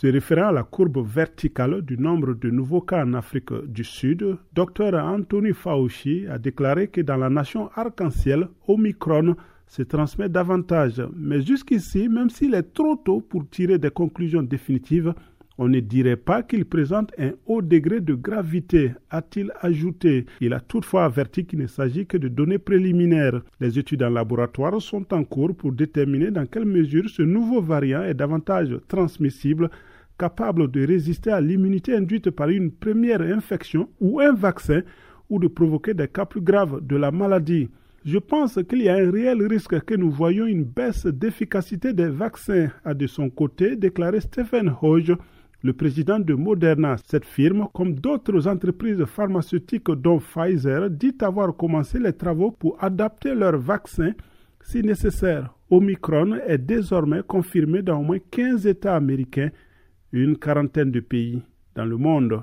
Se référant à la courbe verticale du nombre de nouveaux cas en Afrique du Sud, Dr Anthony Fauci a déclaré que dans la nation arc-en-ciel, Omicron se transmet davantage. Mais jusqu'ici, même s'il est trop tôt pour tirer des conclusions définitives, on ne dirait pas qu'il présente un haut degré de gravité, a-t-il ajouté. Il a toutefois averti qu'il ne s'agit que de données préliminaires. Les études en laboratoire sont en cours pour déterminer dans quelle mesure ce nouveau variant est davantage transmissible capable de résister à l'immunité induite par une première infection ou un vaccin ou de provoquer des cas plus graves de la maladie. Je pense qu'il y a un réel risque que nous voyions une baisse d'efficacité des vaccins, a de son côté déclaré Stephen Hodge, le président de Moderna, cette firme, comme d'autres entreprises pharmaceutiques dont Pfizer, dit avoir commencé les travaux pour adapter leurs vaccins si nécessaire. Omicron est désormais confirmé dans au moins 15 États américains, une quarantaine de pays dans le monde.